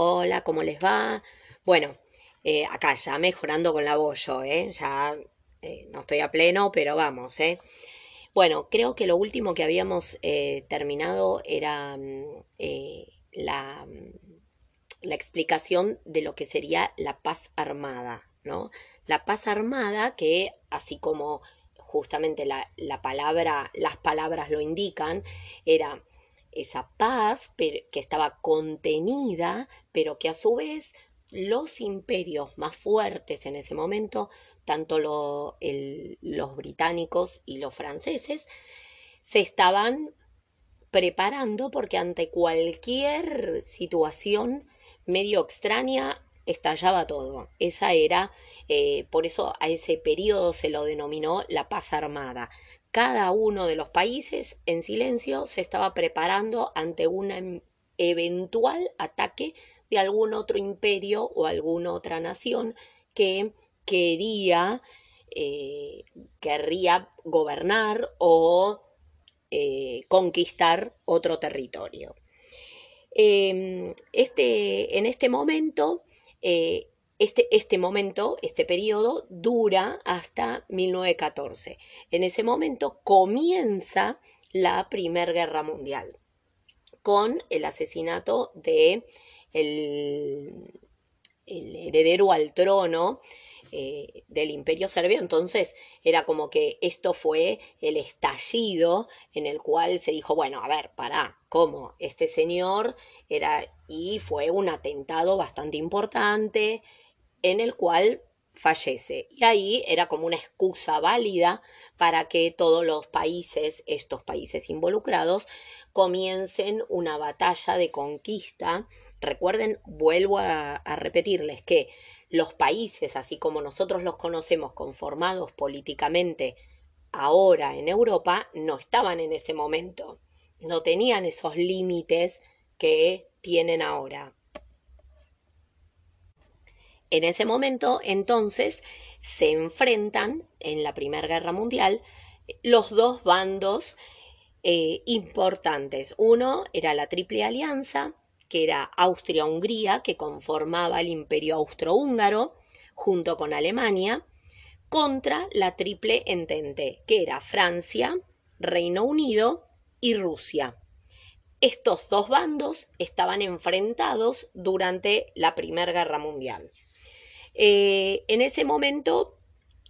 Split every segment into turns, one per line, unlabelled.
Hola, ¿cómo les va? Bueno, eh, acá ya mejorando con la voz ¿eh? Ya eh, no estoy a pleno, pero vamos, ¿eh? Bueno, creo que lo último que habíamos eh, terminado era mm, eh, la, mm, la explicación de lo que sería la paz armada, ¿no? La paz armada que, así como justamente la, la palabra, las palabras lo indican, era esa paz que estaba contenida, pero que a su vez los imperios más fuertes en ese momento, tanto los británicos y los franceses, se estaban preparando porque ante cualquier situación medio extraña estallaba todo. Esa era, eh, por eso a ese periodo se lo denominó la paz armada. Cada uno de los países en silencio se estaba preparando ante un eventual ataque de algún otro imperio o alguna otra nación que quería, eh, querría gobernar o eh, conquistar otro territorio. Eh, este, en este momento, eh, este, este momento, este periodo dura hasta 1914. En ese momento comienza la Primera Guerra Mundial con el asesinato de el, el heredero al trono eh, del imperio serbio, entonces era como que esto fue el estallido en el cual se dijo, bueno, a ver, pará, ¿cómo? Este señor era, y fue un atentado bastante importante en el cual fallece. Y ahí era como una excusa válida para que todos los países, estos países involucrados, comiencen una batalla de conquista. Recuerden, vuelvo a, a repetirles que los países, así como nosotros los conocemos, conformados políticamente ahora en Europa, no estaban en ese momento, no tenían esos límites que tienen ahora. En ese momento, entonces, se enfrentan en la Primera Guerra Mundial los dos bandos eh, importantes. Uno era la Triple Alianza, que era Austria-Hungría, que conformaba el imperio austrohúngaro, junto con Alemania, contra la Triple Entente, que era Francia, Reino Unido y Rusia. Estos dos bandos estaban enfrentados durante la Primera Guerra Mundial. Eh, en ese momento,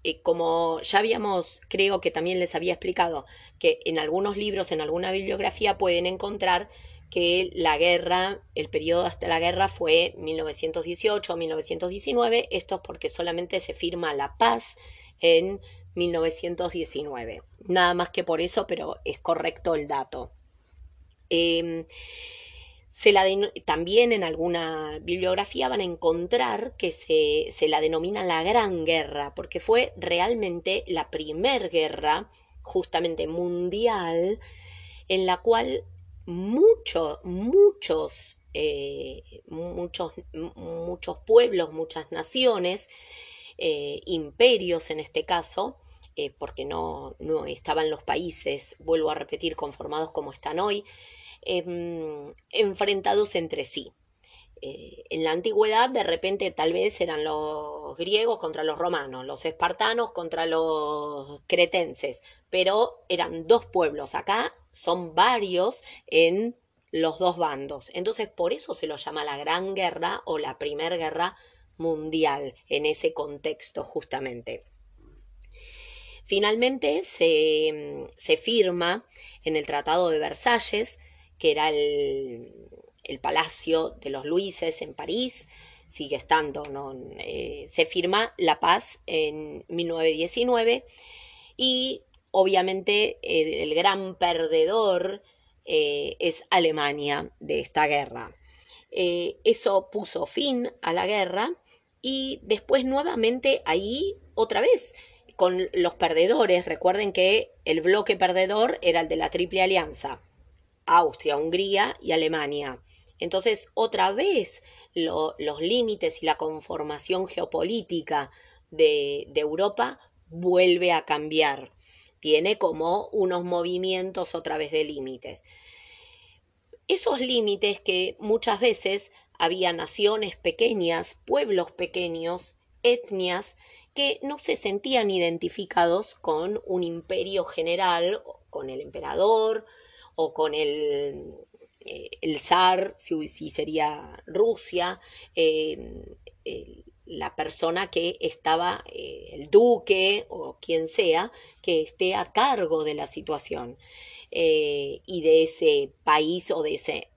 eh, como ya habíamos, creo que también les había explicado, que en algunos libros, en alguna bibliografía pueden encontrar que la guerra, el periodo hasta la guerra fue 1918-1919, esto es porque solamente se firma la paz en 1919. Nada más que por eso, pero es correcto el dato. Eh, también en alguna bibliografía van a encontrar que se, se la denomina la Gran Guerra, porque fue realmente la primer guerra, justamente mundial, en la cual mucho, muchos, eh, muchos, muchos pueblos, muchas naciones, eh, imperios en este caso, eh, porque no, no estaban los países, vuelvo a repetir, conformados como están hoy, eh, enfrentados entre sí. Eh, en la antigüedad de repente tal vez eran los griegos contra los romanos, los espartanos contra los cretenses, pero eran dos pueblos. Acá son varios en los dos bandos. Entonces por eso se lo llama la Gran Guerra o la Primera Guerra Mundial en ese contexto justamente. Finalmente se, se firma en el Tratado de Versalles que era el, el Palacio de los Luises en París, sigue estando, ¿no? Eh, se firma la paz en 1919 y obviamente el gran perdedor eh, es Alemania de esta guerra. Eh, eso puso fin a la guerra y después nuevamente ahí otra vez con los perdedores, recuerden que el bloque perdedor era el de la Triple Alianza, Austria, Hungría y Alemania. Entonces, otra vez lo, los límites y la conformación geopolítica de Europa vuelve a cambiar. Tiene como unos movimientos otra vez de límites. Esos límites que muchas veces había naciones pequeñas, pueblos pequeños, etnias, que no se sentían identificados con un imperio general, con el emperador o con el, eh, el zar, si, sería Rusia, eh, la persona que estaba, eh, el duque o quien sea, que esté a cargo de la situación y de ese país o de ese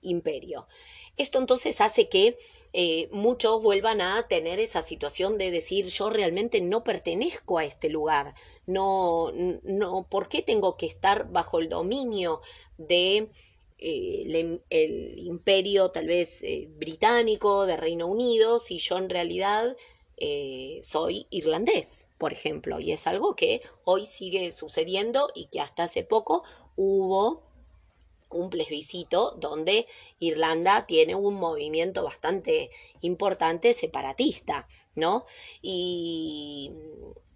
imperio. Esto entonces hace que eh, muchos vuelvan a tener esa situación de decir yo realmente no pertenezco a este lugar, no, no, ¿por qué tengo que estar bajo el dominio de eh, el, imperio tal vez eh, británico, de Reino Unido, si yo en realidad soy irlandés, por ejemplo? Y es algo que hoy sigue sucediendo y que hasta hace poco hubo un plebiscito donde Irlanda tiene un movimiento bastante importante separatista, ¿no? Y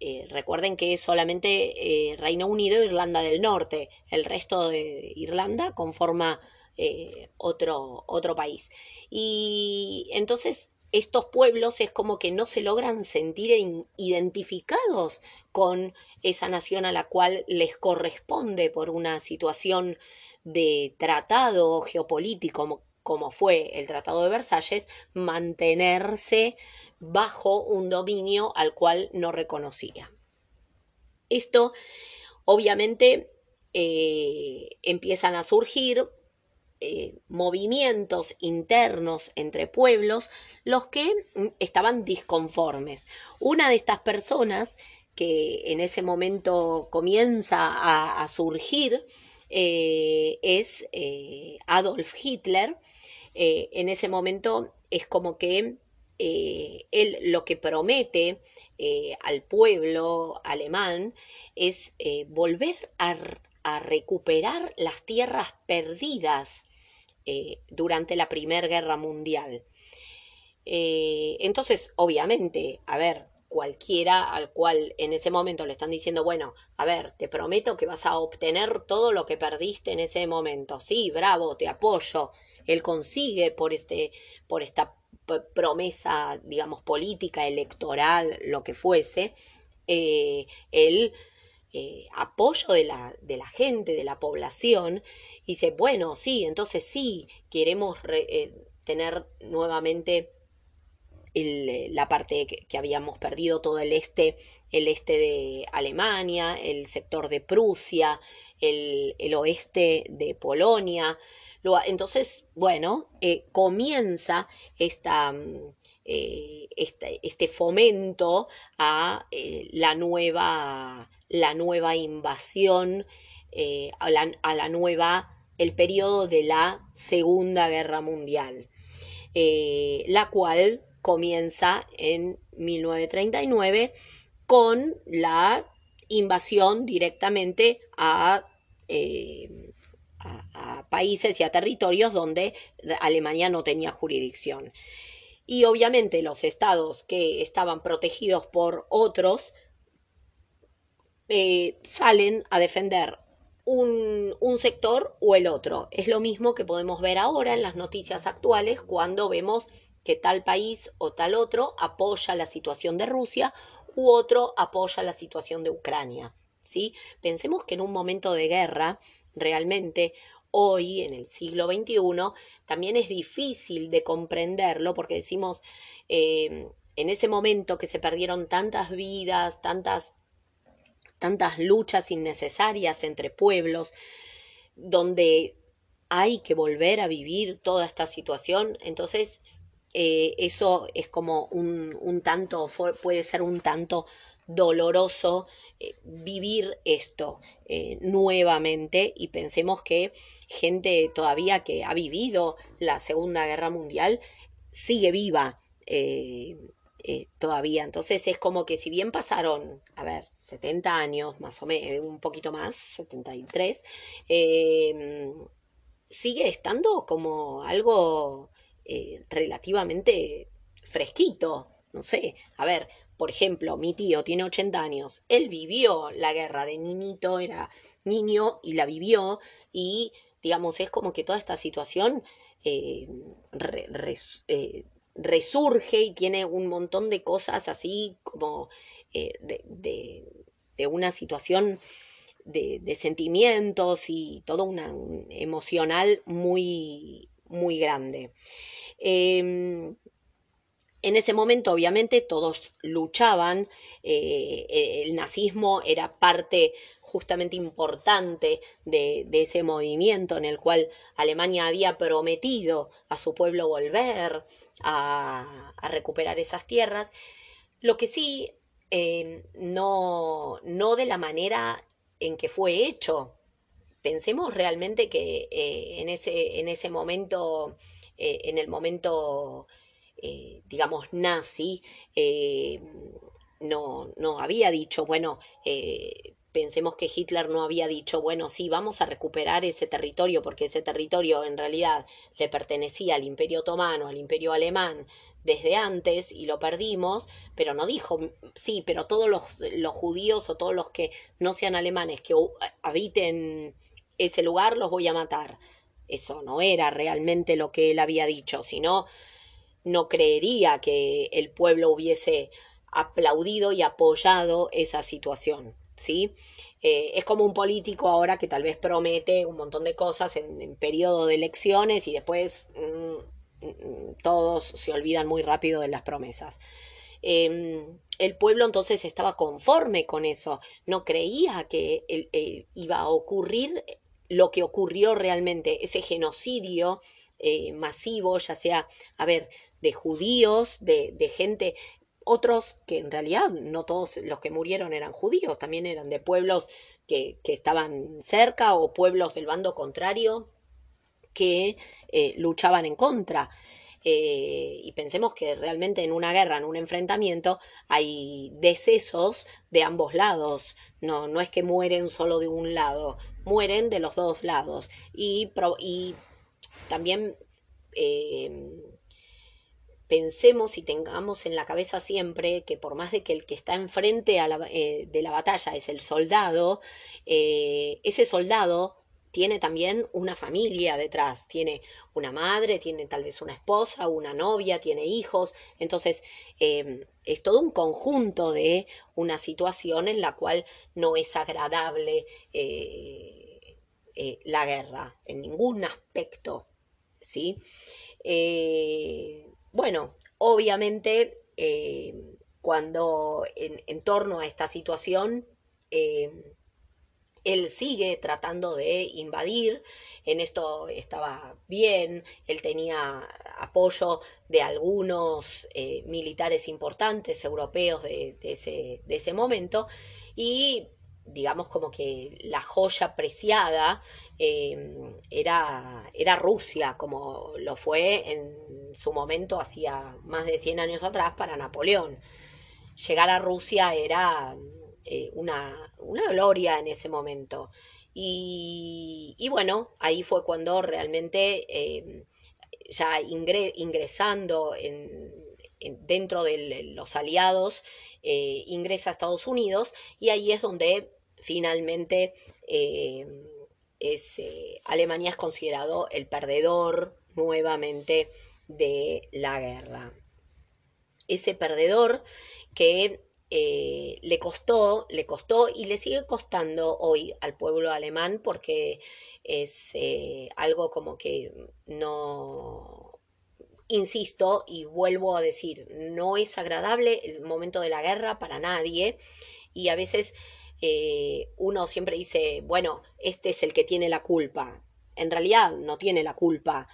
eh, recuerden que es solamente eh, Reino Unido e Irlanda del Norte, el resto de Irlanda conforma eh, otro, otro país. Y entonces estos pueblos es como que no se logran sentir identificados con esa nación a la cual les corresponde por una situación de tratado geopolítico como fue el Tratado de Versalles, mantenerse bajo un dominio al cual no reconocía. Esto, obviamente, eh, empiezan a surgir eh, movimientos internos entre pueblos, los que mm, estaban disconformes. Una de estas personas que en ese momento comienza a surgir eh, es eh, Adolf Hitler. Eh, en ese momento es como que él lo que promete al pueblo alemán es volver a, a, recuperar las tierras perdidas durante la Primera Guerra Mundial. entonces, obviamente, a ver, cualquiera al cual en ese momento le están diciendo, bueno, a ver, te prometo que vas a obtener todo lo que perdiste en ese momento. Sí, bravo, te apoyo. Él consigue por este, por esta promesa, digamos, política, electoral, lo que fuese, eh, el eh, apoyo de la, de la gente, de la población, y dice, bueno, sí, entonces sí, queremos eh, tener nuevamente eh, la parte que, habíamos perdido, todo el este, el este de Alemania, el sector de Prusia, el, oeste de Polonia. Entonces, bueno, eh, comienza esta, mm, eh, este, este, fomento a la, nueva, la nueva invasión, a la nueva, el periodo de la Segunda Guerra Mundial, la cual comienza en 1939 con la invasión directamente eh, a, países y a territorios donde Alemania no tenía jurisdicción. Y obviamente los estados que estaban protegidos por otros eh, salen a defender un, un, sector o el otro. Es lo mismo que podemos ver ahora en las noticias actuales cuando vemos que tal país o tal otro apoya la situación de Rusia u otro apoya la situación de Ucrania. ¿sí? Pensemos que en un momento de guerra, realmente hoy, en el siglo XXI, también es difícil de comprenderlo porque decimos, eh, en ese momento que se perdieron tantas vidas, tantas, tantas luchas innecesarias entre pueblos, donde hay que volver a vivir toda esta situación, entonces eh, eso es como un, un, tanto, puede ser un tanto doloroso eh, vivir esto eh, nuevamente y pensemos que gente todavía que ha vivido la Segunda Guerra Mundial sigue viva todavía. Entonces es como que si bien pasaron, a ver, 70 años más o menos, un poquito más, 73, sigue estando como algo eh, relativamente fresquito. No sé, a ver, por ejemplo, mi tío tiene 80 años, él vivió la guerra de niñito, era niño y la vivió y digamos, es como que toda esta situación eh, eh, resurge y tiene un montón de cosas así como de, una situación de, sentimientos y todo una emocional muy, muy grande. Em, en ese momento, obviamente, todos luchaban, eh, el nazismo era parte justamente importante de, ese movimiento en el cual Alemania había prometido a su pueblo volver a, recuperar esas tierras. Lo que sí, eh, no, no de la manera en que fue hecho. Pensemos realmente que eh, en, ese, en ese momento, en el momento eh, digamos, nazi, eh, no, no había dicho, bueno, eh, pensemos que Hitler no había dicho, bueno, sí, vamos a recuperar ese territorio, porque ese territorio en realidad le pertenecía al imperio otomano, al imperio alemán, desde antes y lo perdimos, pero no dijo, sí, pero todos los, los judíos o todos los que no sean alemanes que habiten ese lugar los voy a matar. Eso no era realmente lo que él había dicho, sino no creería que el pueblo hubiese aplaudido y apoyado esa situación, ¿sí? Eh, es como un político ahora que tal vez promete un montón de cosas en, periodo de elecciones y después mm, mm, todos se olvidan muy rápido de las promesas. Em, el pueblo entonces estaba conforme con eso, no creía que iba a ocurrir lo que ocurrió realmente, ese genocidio eh, masivo, ya sea, a ver, de judíos, de, de gente, otros que en realidad no todos los que murieron eran judíos, también eran de pueblos que, que estaban cerca o pueblos del bando contrario que eh, luchaban en contra. Eh, y pensemos que realmente en una guerra, en un enfrentamiento, hay decesos de ambos lados. No, no es que mueren solo de un lado, mueren de los dos lados. Y, y también eh, pensemos y tengamos en la cabeza siempre que por más de que el que está enfrente eh, de la batalla es el soldado, eh, ese soldado tiene también una familia detrás, tiene una madre, tiene tal vez una esposa, una novia, tiene hijos, entonces es todo un conjunto de una situación en la cual no es agradable la guerra en ningún aspecto ¿sí? Eh, bueno, obviamente, eh, cuando en, torno a esta situación, eh, él sigue tratando de invadir, en esto estaba bien, él tenía apoyo de algunos militares importantes europeos de, ese, de ese momento y digamos como que la joya preciada em, era, era Rusia, como lo fue en su momento hacía más de 100 años atrás para Napoleón. Llegar a Rusia era eh, una, una, gloria en ese momento. Y, bueno, ahí fue cuando realmente em, ya ingresando en, dentro de los aliados, eh, ingresa a Estados Unidos y ahí es donde finalmente eh, eh, Alemania es considerado el perdedor nuevamente de la guerra. Ese perdedor que eh, le costó, le costó y le sigue costando hoy al pueblo alemán porque es algo como que no, insisto y vuelvo a decir, no es agradable el momento de la guerra para nadie y a veces eh, uno siempre dice, bueno, este es el que tiene la culpa. En realidad no tiene la culpa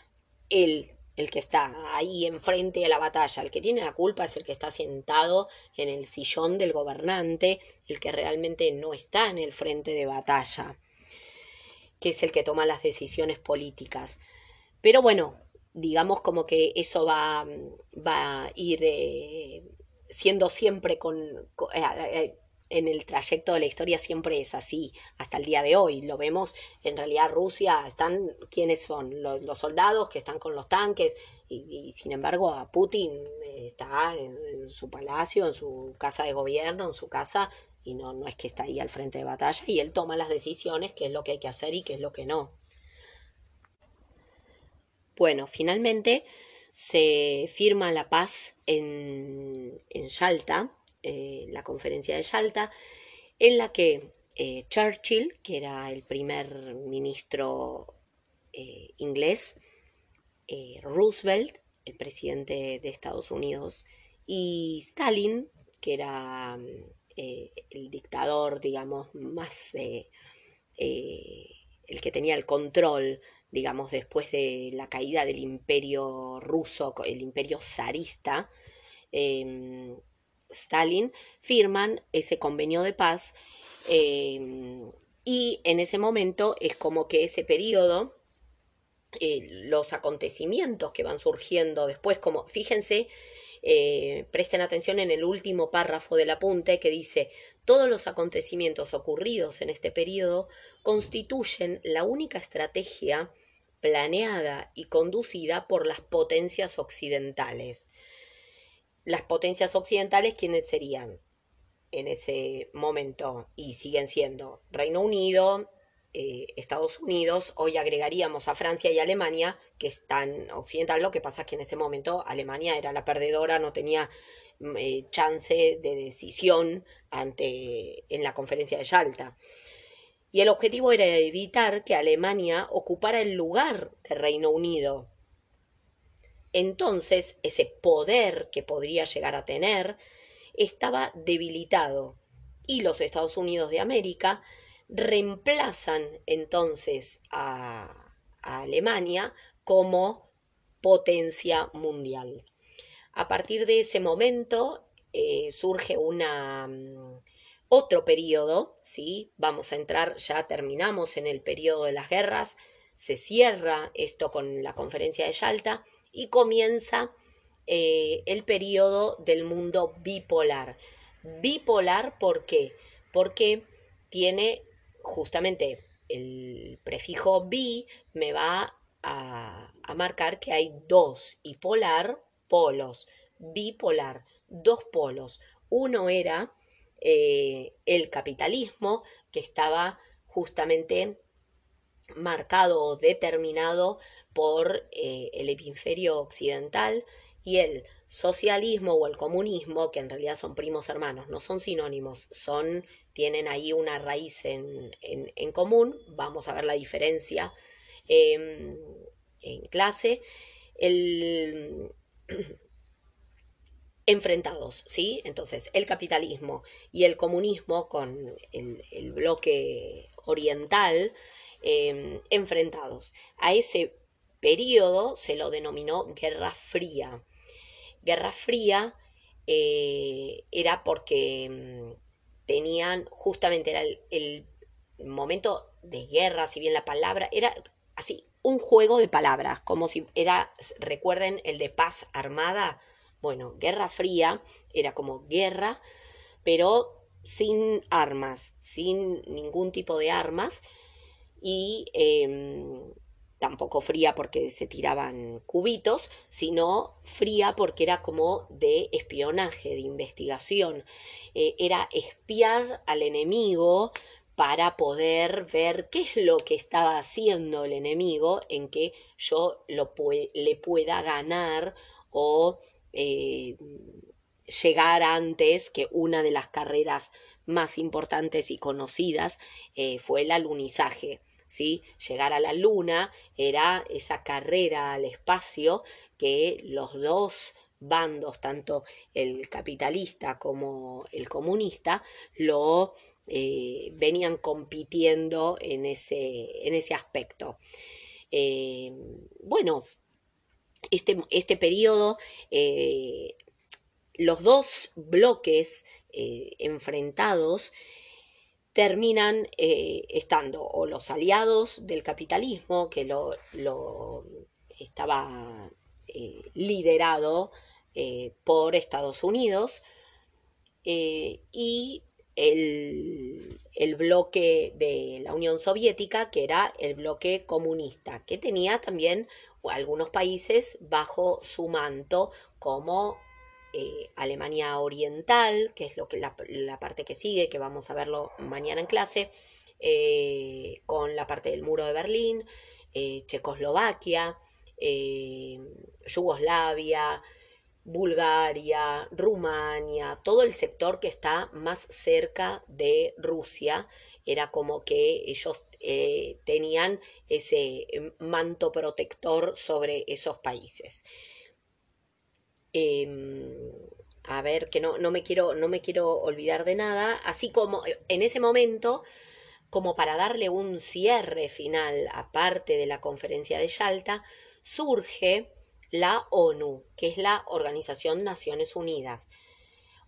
él, el que está ahí enfrente de la batalla. El que tiene la culpa es el que está sentado en el sillón del gobernante, el que realmente no está en el frente de batalla, que es el que toma las decisiones políticas. Pero bueno, digamos como que eso va, va a ir eh, siendo siempre con, eh, en el trayecto de la historia siempre es así, hasta el día de hoy. Lo vemos, en realidad Rusia, están, ¿quiénes son? Los, soldados que están con los tanques, y, sin embargo a Putin está en, su palacio, en su casa de gobierno, en su casa, y no, no es que está ahí al frente de batalla, y él toma las decisiones, qué es lo que hay que hacer y qué es lo que no. Bueno, finalmente se firma la paz en, en Yalta, eh, la conferencia de Yalta, en la que eh, Churchill, que era el primer ministro eh, inglés, Roosevelt, el presidente de Estados Unidos, y Stalin, que era el dictador, digamos, más el que tenía el control digamos, después de la caída del imperio ruso, el imperio zarista, em, Stalin, firman ese convenio de paz em, y en ese momento es como que ese periodo, eh, los acontecimientos que van surgiendo después, como fíjense, eh, presten atención en el último párrafo del apunte que dice, todos los acontecimientos ocurridos en este periodo constituyen la única estrategia planeada y conducida por las potencias occidentales. Las potencias occidentales, ¿quiénes serían en ese momento? Y siguen siendo Reino Unido, eh, Estados Unidos, hoy agregaríamos a Francia y Alemania, que están occidental, lo que pasa es que en ese momento Alemania era la perdedora, no tenía mm, eh, chance de decisión ante, en la conferencia de Yalta y el objetivo era evitar que Alemania ocupara el lugar del Reino Unido. Entonces, ese poder que podría llegar a tener estaba debilitado y los Estados Unidos de América reemplazan entonces a, Alemania como potencia mundial. A partir de ese momento eh, surge una mm, otro periodo, ¿sí? Vamos a entrar, ya terminamos en el periodo de las guerras, se cierra esto con la conferencia de Yalta y comienza eh, el periodo del mundo bipolar. Bipolar, ¿por qué? Porque tiene justamente el prefijo bi me va a, marcar que hay dos y polar polos, bipolar, dos polos. Uno era eh, el capitalismo que estaba justamente marcado o determinado por eh, el hemisferio occidental y el socialismo o el comunismo, que en realidad son primos hermanos, no son sinónimos, son, tienen ahí una raíz en, en, común, vamos a ver la diferencia em, en clase. El, enfrentados, ¿sí? Entonces, el capitalismo y el comunismo con el, bloque oriental em, enfrentados. A ese periodo se lo denominó Guerra Fría. Guerra Fría eh, era porque em, tenían, justamente era el, el momento de guerra, si bien la palabra era así, un juego de palabras, como si era, recuerden, el de paz armada, bueno, Guerra Fría era como guerra, pero sin armas, sin ningún tipo de armas y em, tampoco fría porque se tiraban cubitos, sino fría porque era como de espionaje, de investigación. Eh, era espiar al enemigo para poder ver qué es lo que estaba haciendo el enemigo en que yo lo le pueda ganar o eh, llegar antes que una de las carreras más importantes y conocidas eh, fue el alunizaje. Llegar a la luna era esa carrera al espacio que los dos bandos, tanto el capitalista como el comunista, lo eh, venían compitiendo en ese, en ese aspecto. bueno, este, este periodo, eh, los dos bloques eh, enfrentados terminan eh, estando o los aliados del capitalismo, que lo, lo estaba liderado por Estados Unidos, y el, el, bloque de la Unión Soviética, que era el bloque comunista, que tenía también algunos países bajo su manto, como eh, Alemania Oriental, que es lo que la, parte que sigue, que vamos a verlo mañana en clase, eh, con la parte del muro de Berlín, eh, Checoslovaquia, Yugoslavia, Bulgaria, Rumania, todo el sector que está más cerca de Rusia, era como que ellos tenían ese manto protector sobre esos países. Em, a ver, que no, no, me quiero, no me quiero olvidar de nada, así como en ese momento, como para darle un cierre final, aparte de la conferencia de Yalta, surge la ONU, que es la Organización Naciones Unidas.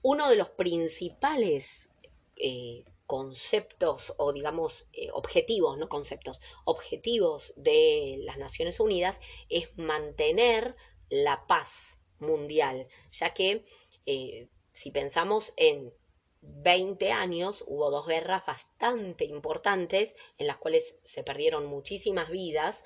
Uno de los principales eh, conceptos o digamos eh, objetivos, no conceptos, objetivos de las Naciones Unidas es mantener la paz mundial, ya que eh, si pensamos en 20 años hubo dos guerras bastante importantes en las cuales se perdieron muchísimas vidas.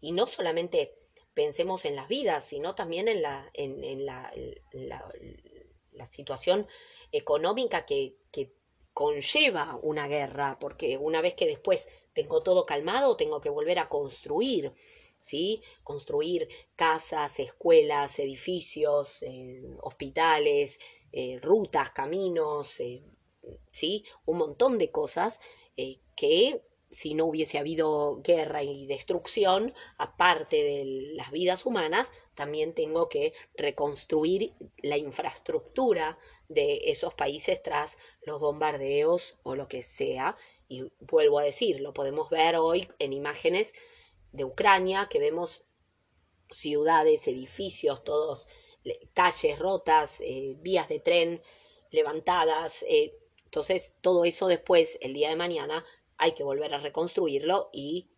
Y no solamente pensemos en las vidas, sino también en la, en, la, la, situación económica que, que conlleva una guerra, porque una vez que después tengo todo calmado, tengo que volver a construir, ¿sí? Construir casas, escuelas, edificios, eh, hospitales, eh, rutas, caminos, eh, ¿sí? Un montón de cosas que si no hubiese habido guerra y destrucción, aparte de las vidas humanas, también tengo que reconstruir la infraestructura de esos países tras los bombardeos o lo que sea. Y vuelvo a decir, lo podemos ver hoy en imágenes de Ucrania, que vemos ciudades, edificios, todos, calles rotas, eh, vías de tren levantadas. Eh, entonces, todo eso después, el día de mañana, hay que volver a reconstruirlo y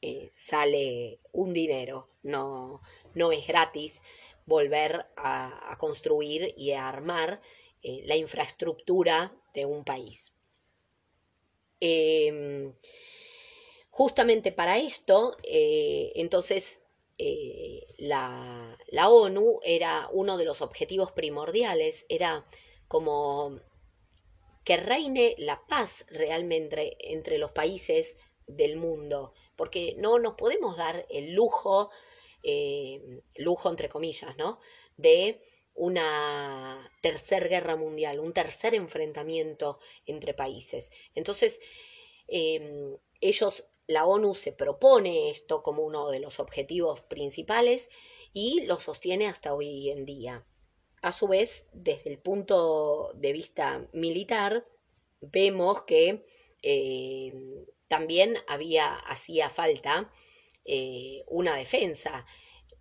eh, sale un dinero, no, no es gratis volver a, construir y a armar la infraestructura de un país. Justamente para esto, eh, entonces, la, la ONU era uno de los objetivos primordiales, era como que reine la paz realmente entre los países del mundo, porque no nos podemos dar el lujo, eh, lujo entre comillas, ¿no? De una tercera guerra mundial, un tercer enfrentamiento entre países. Entonces, ellos, la ONU se propone esto como uno de los objetivos principales y lo sostiene hasta hoy en día. A su vez, desde el punto de vista militar, vemos que eh, también había, hacía falta eh, una defensa.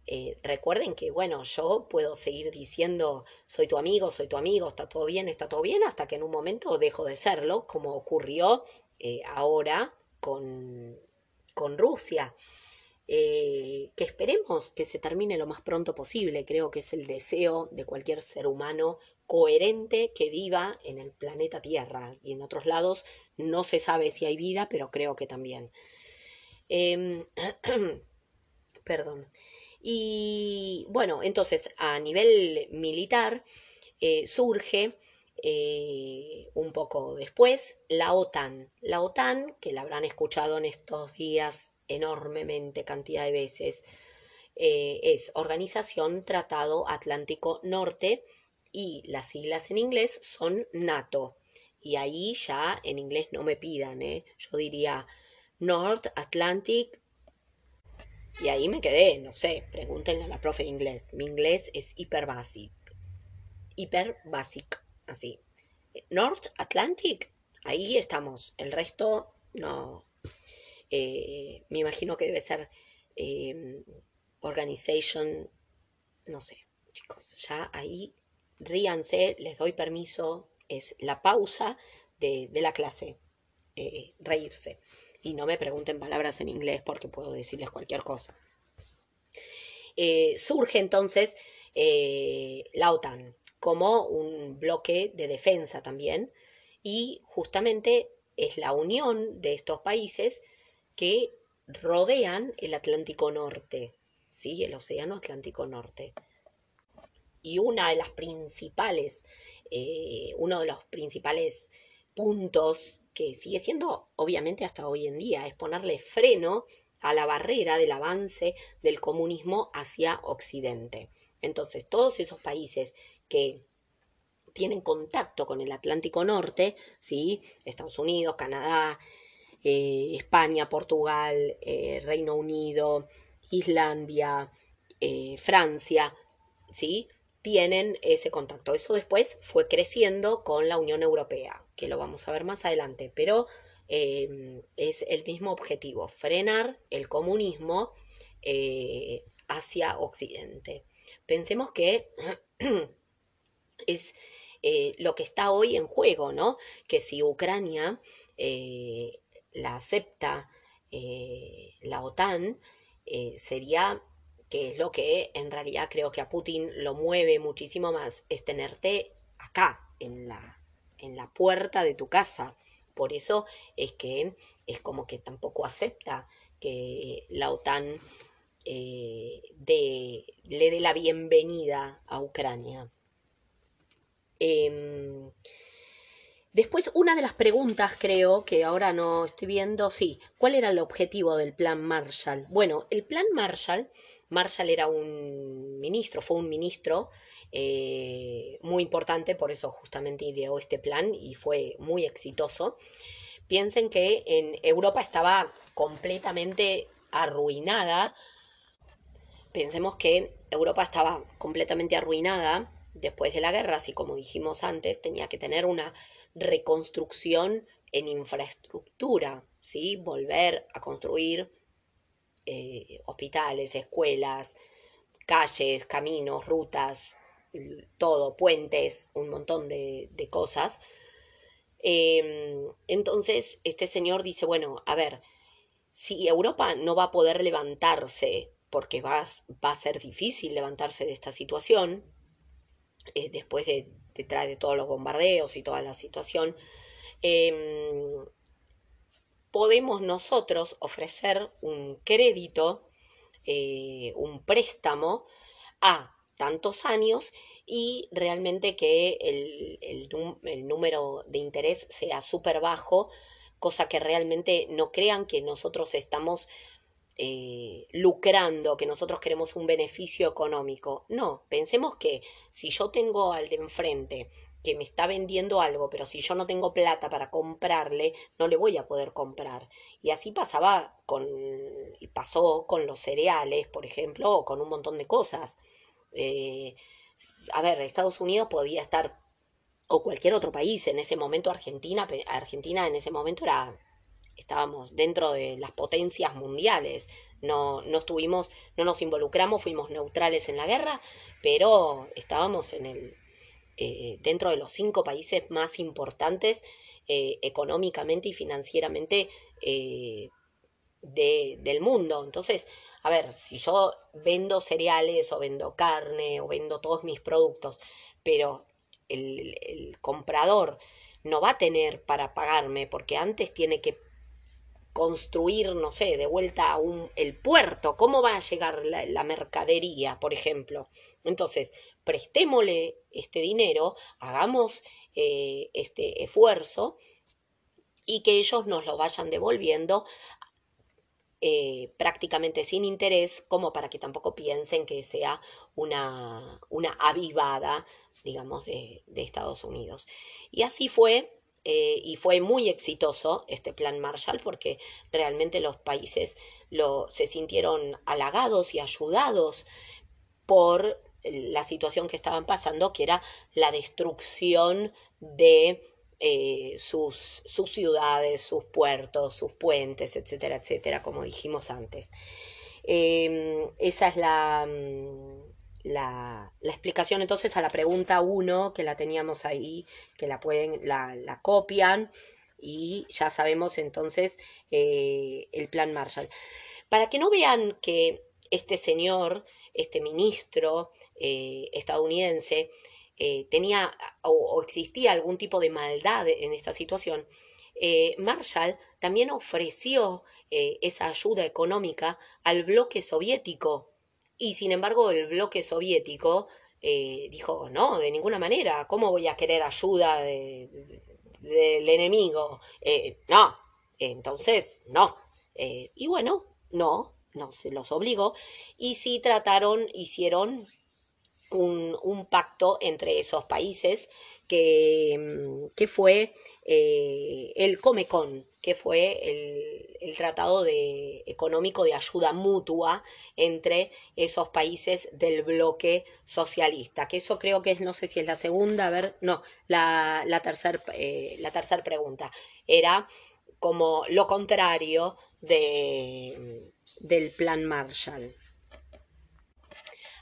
Eh, recuerden que, bueno, yo puedo seguir diciendo soy tu amigo, soy tu amigo, está todo bien, está todo bien, hasta que en un momento dejo de serlo, como ocurrió ahora con, Rusia. Eh, que esperemos que se termine lo más pronto posible. Creo que es el deseo de cualquier ser humano coherente que viva en el planeta Tierra y en otros lados no se sabe si hay vida, pero creo que también. Em, perdón. Y bueno, entonces a nivel militar eh, surge eh, un poco después la OTAN. La OTAN, que la habrán escuchado en estos días enormemente cantidad de veces, eh, es Organización Tratado Atlántico Norte y las siglas en inglés son NATO. Y ahí ya en inglés no me pidan, ¿eh? yo diría North Atlantic. Y ahí me quedé, no sé, pregúntenle a la profe de inglés. Mi inglés es hiper basic. Hiper basic, así. North Atlantic, ahí estamos. El resto no, eh, me imagino que debe ser eh, organization, no sé, chicos, ya ahí ríanse, les doy permiso, es la pausa de, la clase, eh, reírse. Y no me pregunten palabras en inglés porque puedo decirles cualquier cosa. surge entonces la OTAN como un bloque de defensa también y justamente es la unión de estos países que rodean el Atlántico Norte, ¿sí? el Océano Atlántico Norte. Y una de las principales, eh, uno de los principales puntos que sigue siendo, obviamente hasta hoy en día, es ponerle freno a la barrera del avance del comunismo hacia Occidente. Entonces, todos esos países que tienen contacto con el Atlántico Norte, ¿sí? Estados Unidos, Canadá, eh, España, Portugal, eh, Reino Unido, Islandia, eh, Francia, ¿sí? tienen ese contacto. Eso después fue creciendo con la Unión Europea, que lo vamos a ver más adelante, pero es el mismo objetivo, frenar el comunismo hacia Occidente. Pensemos que es eh, lo que está hoy en juego, ¿no? Que si Ucrania eh, la acepta eh, la OTAN, sería que es lo que en realidad creo que a Putin lo mueve muchísimo más, es tenerte acá, en la, en la puerta de tu casa. Por eso es que es como que tampoco acepta que la OTAN le dé la bienvenida a Ucrania. Em, después, una de las preguntas, creo, que ahora no estoy viendo, sí, ¿cuál era el objetivo del plan Marshall? Bueno, el plan Marshall, Marshall era un ministro, fue un ministro eh, muy importante, por eso justamente ideó este plan y fue muy exitoso. Piensen que en Europa estaba completamente arruinada. Pensemos que Europa estaba completamente arruinada después de la guerra, así como dijimos antes, tenía que tener una reconstrucción en infraestructura, ¿sí? Volver a construir eh, hospitales, escuelas, calles, caminos, rutas, todo, puentes, un montón de, cosas. Em, entonces, este señor dice, bueno, a ver, si Europa no va a poder levantarse, porque va, va a ser difícil levantarse de esta situación, eh, después de, detrás de todos los bombardeos y toda la situación, em, podemos nosotros ofrecer un crédito, eh, un préstamo a tantos años y realmente que el, el número de interés sea súper bajo, cosa que realmente no crean que nosotros estamos eh, lucrando, que nosotros queremos un beneficio económico. No, pensemos que si yo tengo al de enfrente que me está vendiendo algo, pero si yo no tengo plata para comprarle, no le voy a poder comprar. Y así pasaba con, pasó con los cereales, por ejemplo, o con un montón de cosas. Eh, a ver, Estados Unidos podía estar, o cualquier otro país, en ese momento Argentina, Argentina en ese momento era estábamos dentro de las potencias mundiales, no, no estuvimos, no nos involucramos, fuimos neutrales en la guerra, pero estábamos en el, eh, dentro de los cinco países más importantes eh, económicamente y financieramente eh, del mundo. Entonces, a ver, si yo vendo cereales o vendo carne o vendo todos mis productos, pero el, el comprador no va a tener para pagarme porque antes tiene que construir, no sé, de vuelta a un, el puerto, cómo va a llegar la, mercadería, por ejemplo. Entonces, prestémosle este dinero, hagamos eh, este esfuerzo y que ellos nos lo vayan devolviendo eh, prácticamente sin interés, como para que tampoco piensen que sea una, una avivada, digamos, de, de Estados Unidos. Y así fue eh, y fue muy exitoso este plan Marshall porque realmente los países lo, se sintieron halagados y ayudados por la situación que estaban pasando, que era la destrucción de eh, sus, sus ciudades, sus puertos, sus puentes, etcétera, etcétera, como dijimos antes. Em, esa es la, la, explicación entonces a la pregunta 1 que la teníamos ahí, que la pueden, la, copian y ya sabemos entonces eh, el plan Marshall. Para que no vean que este señor, este ministro eh, estadounidense, eh, tenía o, existía algún tipo de maldad en esta situación, Marshall también ofreció esa ayuda económica al bloque soviético y sin embargo el bloque soviético eh, dijo, no, de ninguna manera, ¿cómo voy a querer ayuda del enemigo? Eh, no, entonces, no. Eh, y bueno, no, no se los obligó, y sí trataron, hicieron un, un pacto entre esos países que, mm, que fue eh, el Comecon, que fue el, tratado económico de ayuda mutua entre esos países del bloque socialista, que eso creo que es, no sé si es la segunda, a ver, no, la, la tercera eh, pregunta, era como lo contrario de, del plan Marshall.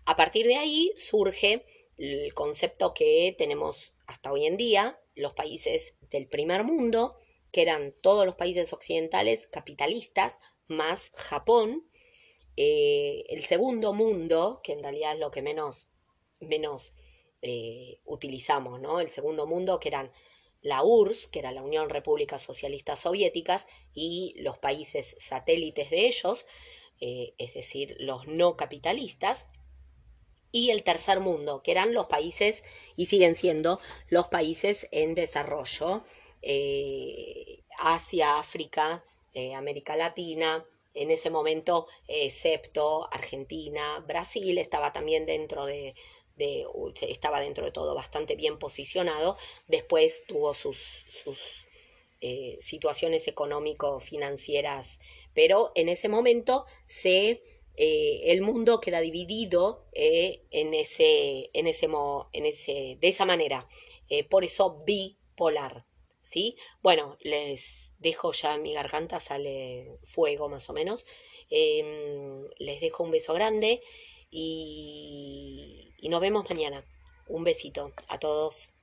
A partir de ahí surge el concepto que tenemos hasta hoy en día, los países del primer mundo, que eran todos los países occidentales capitalistas, más Japón. Eh, el segundo mundo, que en realidad es lo que menos, menos eh, utilizamos, ¿no? El segundo mundo, que eran la URSS, que era la Unión Repúblicas Socialistas Soviéticas, y los países satélites de ellos, eh, es decir, los no capitalistas, y el tercer mundo, que eran los países, y siguen siendo los países en desarrollo, eh, Asia, África, eh, América Latina, en ese momento, excepto Argentina, Brasil, estaba también dentro de, de, estaba dentro de todo bastante bien posicionado, después tuvo sus, sus eh, situaciones económico-financieras, pero en ese momento se eh, el mundo queda dividido eh, en, ese, en, ese, en ese, de esa manera. Eh, por eso bipolar. ¿sí? Bueno, les dejo ya mi garganta, sale fuego más o menos. Em, les dejo un beso grande y, y nos vemos mañana. Un besito a todos.